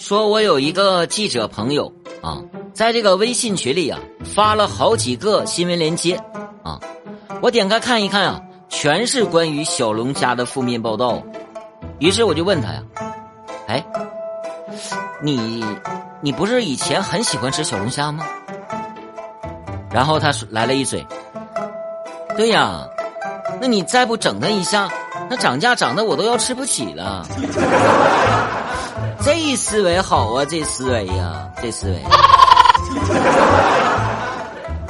说我有一个记者朋友啊，在这个微信群里啊发了好几个新闻链接啊，我点开看一看啊，全是关于小龙虾的负面报道。于是我就问他呀，哎，你你不是以前很喜欢吃小龙虾吗？然后他来了一嘴，对呀，那你再不整他一下，那涨价涨的我都要吃不起了。这思维好啊，这思维呀，这思维。